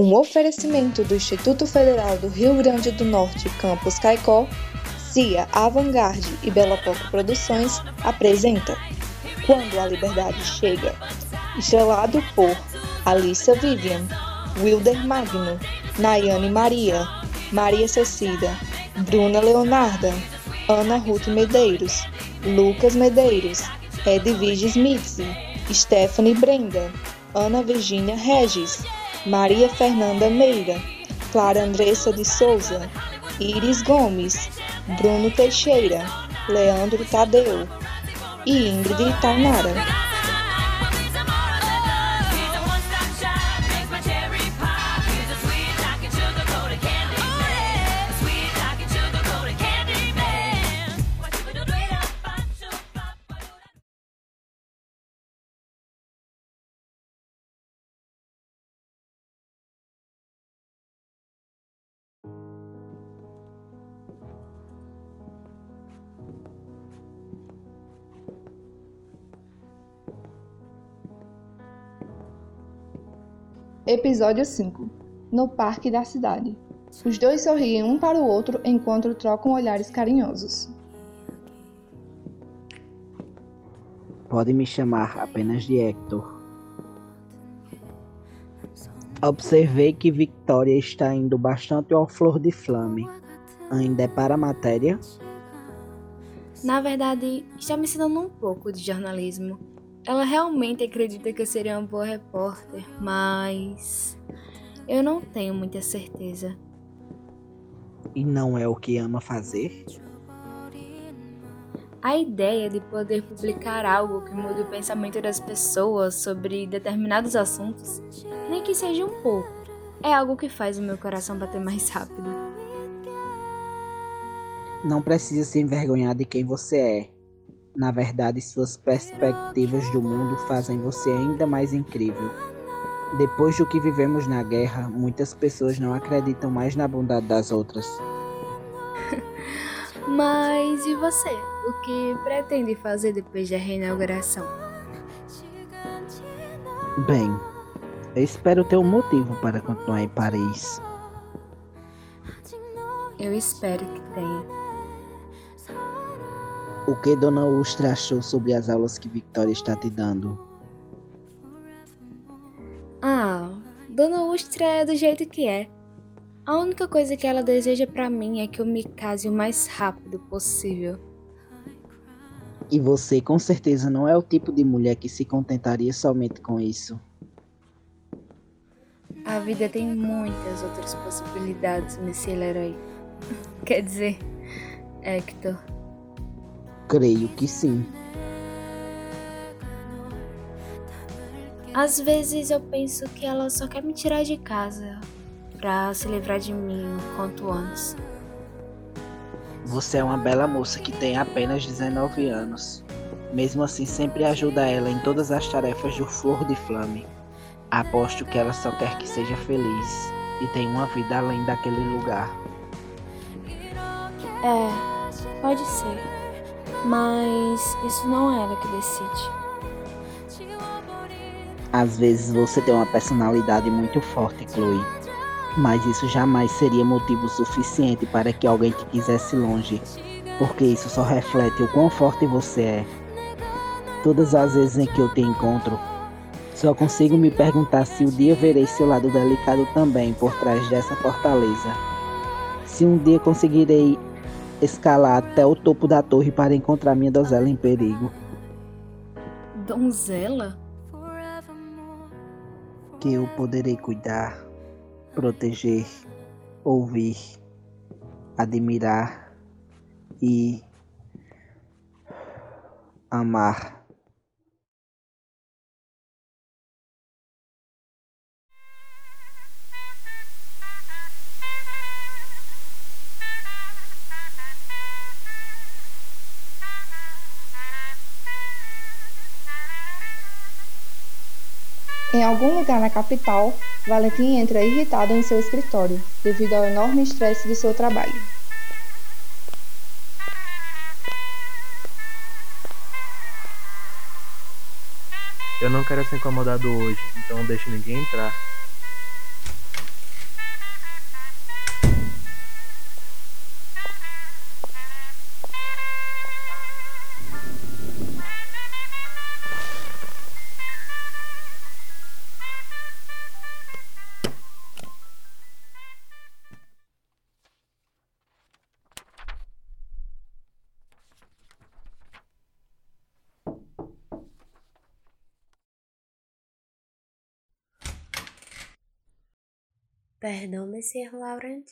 Um oferecimento do Instituto Federal do Rio Grande do Norte, Campus Caicó, CIA Avantgarde e Bela Poco Produções apresenta Quando a Liberdade Chega, estrelado por Alissa Vivian, Wilder Magno, Nayane Maria, Maria Cecida, Bruna Leonarda, Ana Ruth Medeiros, Lucas Medeiros, Edvige Smith, Stephanie Brenda, Ana Virginia Regis, Maria Fernanda Meira, Clara Andressa de Souza, Iris Gomes, Bruno Teixeira, Leandro Tadeu e Ingrid Tainara. Episódio 5 No Parque da Cidade. Os dois sorriem um para o outro enquanto trocam olhares carinhosos. Pode me chamar apenas de Hector. Observei que Victoria está indo bastante ao flor de flame. Ainda é para a matéria? Na verdade, está me ensinando um pouco de jornalismo. Ela realmente acredita que eu seria uma boa repórter, mas eu não tenho muita certeza. E não é o que ama fazer? A ideia de poder publicar algo que mude o pensamento das pessoas sobre determinados assuntos, nem que seja um pouco, é algo que faz o meu coração bater mais rápido. Não precisa se envergonhar de quem você é. Na verdade, suas perspectivas do mundo fazem você ainda mais incrível. Depois do que vivemos na guerra, muitas pessoas não acreditam mais na bondade das outras. Mas e você? O que pretende fazer depois da reinauguração? Bem, eu espero ter um motivo para continuar em Paris. Eu espero que tenha. O que Dona Ustra achou sobre as aulas que Victoria está te dando? Ah, Dona Ustra é do jeito que é. A única coisa que ela deseja para mim é que eu me case o mais rápido possível. E você com certeza não é o tipo de mulher que se contentaria somente com isso. A vida tem muitas outras possibilidades, Monsieur Leroy. Quer dizer, Hector. Creio que sim. Às vezes eu penso que ela só quer me tirar de casa pra se livrar de mim o quanto antes. Você é uma bela moça que tem apenas 19 anos. Mesmo assim, sempre ajuda ela em todas as tarefas do Flor de Flame. Aposto que ela só quer que seja feliz e tenha uma vida além daquele lugar. É, pode ser. Mas isso não é ela que decide. Às vezes você tem uma personalidade muito forte, Chloe. Mas isso jamais seria motivo suficiente para que alguém te quisesse longe, porque isso só reflete o quão forte você é. Todas as vezes em que eu te encontro, só consigo me perguntar se um dia verei seu lado delicado também por trás dessa fortaleza. Se um dia conseguirei escalar até o topo da torre para encontrar minha donzela em perigo. Donzela? Que eu poderei cuidar, proteger, ouvir, admirar e amar. Em algum lugar na capital, Valentim entra irritado em seu escritório, devido ao enorme estresse do seu trabalho. Eu não quero ser incomodado hoje, então não deixe ninguém entrar. Perdão, Monsieur Laurent.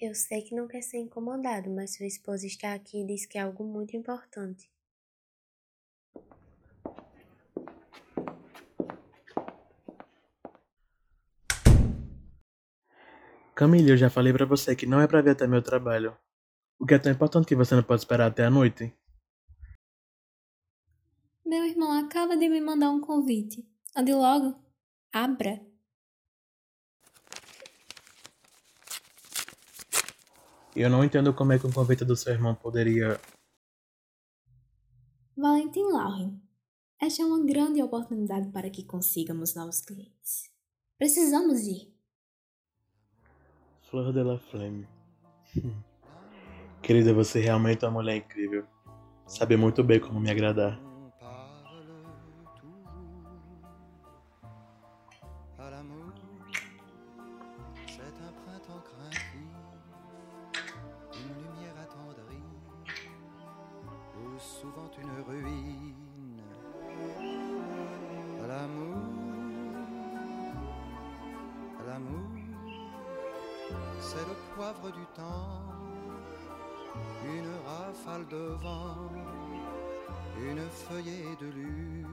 Eu sei que não quer ser incomodado, mas sua esposa está aqui e diz que é algo muito importante. Camille, eu já falei pra você que não é pra vir até meu trabalho. O que é tão importante que você não pode esperar até a noite? Meu irmão acaba de me mandar um convite. Ande logo. Abra. Eu não entendo como é que um convite do seu irmão poderia. Valentim Lauren, esta é uma grande oportunidade para que consigamos novos clientes. Precisamos ir. Flor de la Flame. Querida, você realmente é uma mulher incrível. Sabe muito bem como me agradar. Une ruine. L'amour, l'amour, c'est le poivre du temps, une rafale de vent, une feuillée de lune.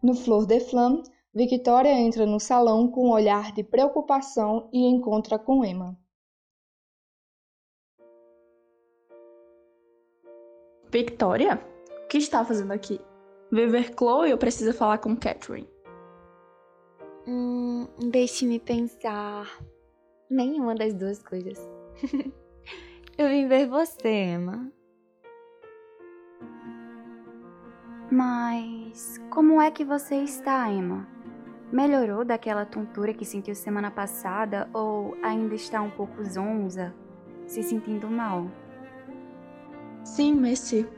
No Flor de Flamme, Victoria entra no salão com um olhar de preocupação e encontra com Emma. Victoria? O que está fazendo aqui? Veio ver Chloe ou precisa falar com Catherine? Hum, deixe-me pensar. Nenhuma das duas coisas. Eu vim ver você, Emma. Mas como é que você está, Emma? Melhorou daquela tontura que sentiu semana passada ou ainda está um pouco zonza, se sentindo mal? Sim, Messi.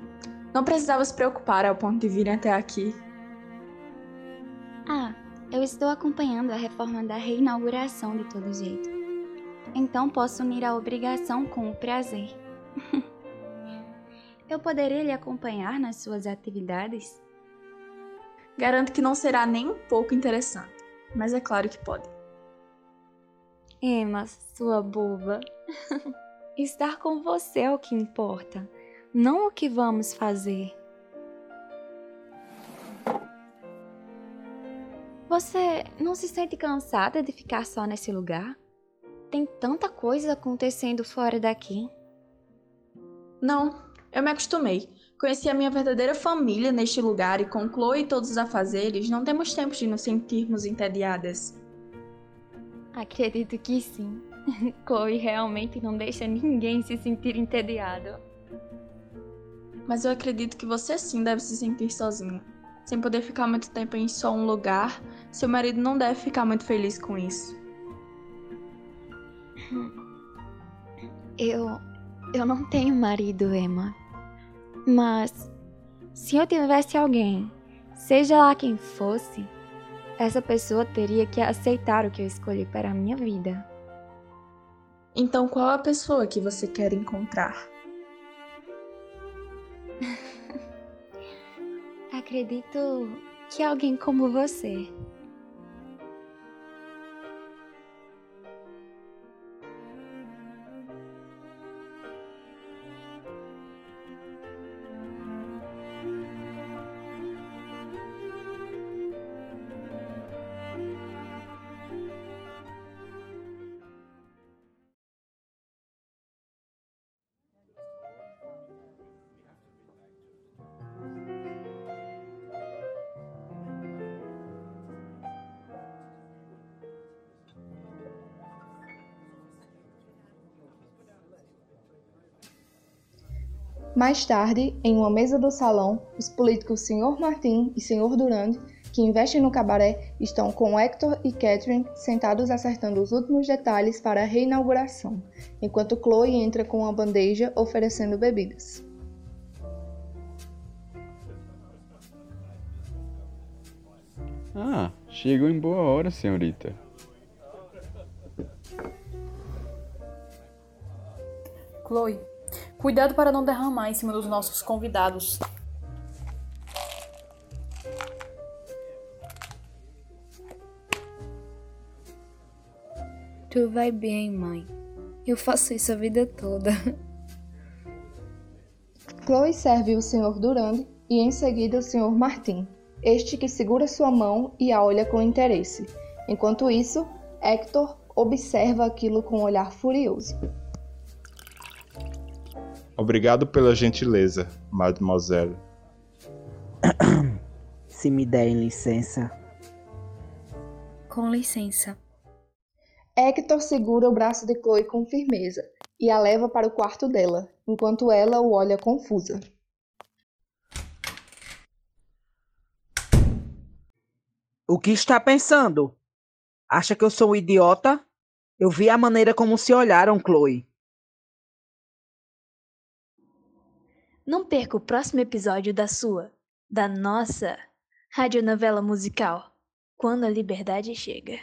Não precisava se preocupar ao ponto de virem até aqui. Ah, eu estou acompanhando a reforma da reinauguração de todo jeito. Então posso unir a obrigação com o prazer. eu poderia lhe acompanhar nas suas atividades? Garanto que não será nem um pouco interessante, mas é claro que pode. Emma, sua boba. Estar com você é o que importa, não o que vamos fazer. Você não se sente cansada de ficar só nesse lugar? Tem tanta coisa acontecendo fora daqui. Não, eu me acostumei. Conheci a minha verdadeira família neste lugar e com Chloe e todos os afazeres, não temos tempo de nos sentirmos entediadas. Acredito que sim. Chloe realmente não deixa ninguém se sentir entediado. Mas eu acredito que você sim deve se sentir sozinha. Sem poder ficar muito tempo em só um lugar, seu marido não deve ficar muito feliz com isso. Eu. Eu não tenho marido, Emma. Mas. Se eu tivesse alguém, seja lá quem fosse, essa pessoa teria que aceitar o que eu escolhi para a minha vida. Então, qual a pessoa que você quer encontrar? Acredito que alguém como você. Mais tarde, em uma mesa do salão, os políticos Sr. Martin e Sr. Durand, que investem no cabaré, estão com Hector e Catherine sentados acertando os últimos detalhes para a reinauguração, enquanto Chloe entra com uma bandeja oferecendo bebidas. Ah, chegou em boa hora, senhorita. Chloe, Cuidado para não derramar em cima dos nossos convidados. Tu vai bem, mãe. Eu faço isso a vida toda. Chloe serve o Sr. Durand e em seguida o Sr. Martin, este que segura sua mão e a olha com interesse. Enquanto isso, Hector observa aquilo com um olhar furioso. Obrigado pela gentileza, mademoiselle. Se me derem licença. Com licença. Hector segura o braço de Chloe com firmeza e a leva para o quarto dela, enquanto ela o olha confusa. O que está pensando? Acha que eu sou um idiota? Eu vi a maneira como se olharam, Chloe. Não perca o próximo episódio da sua, da nossa radionovela musical, Quando a Liberdade Chega.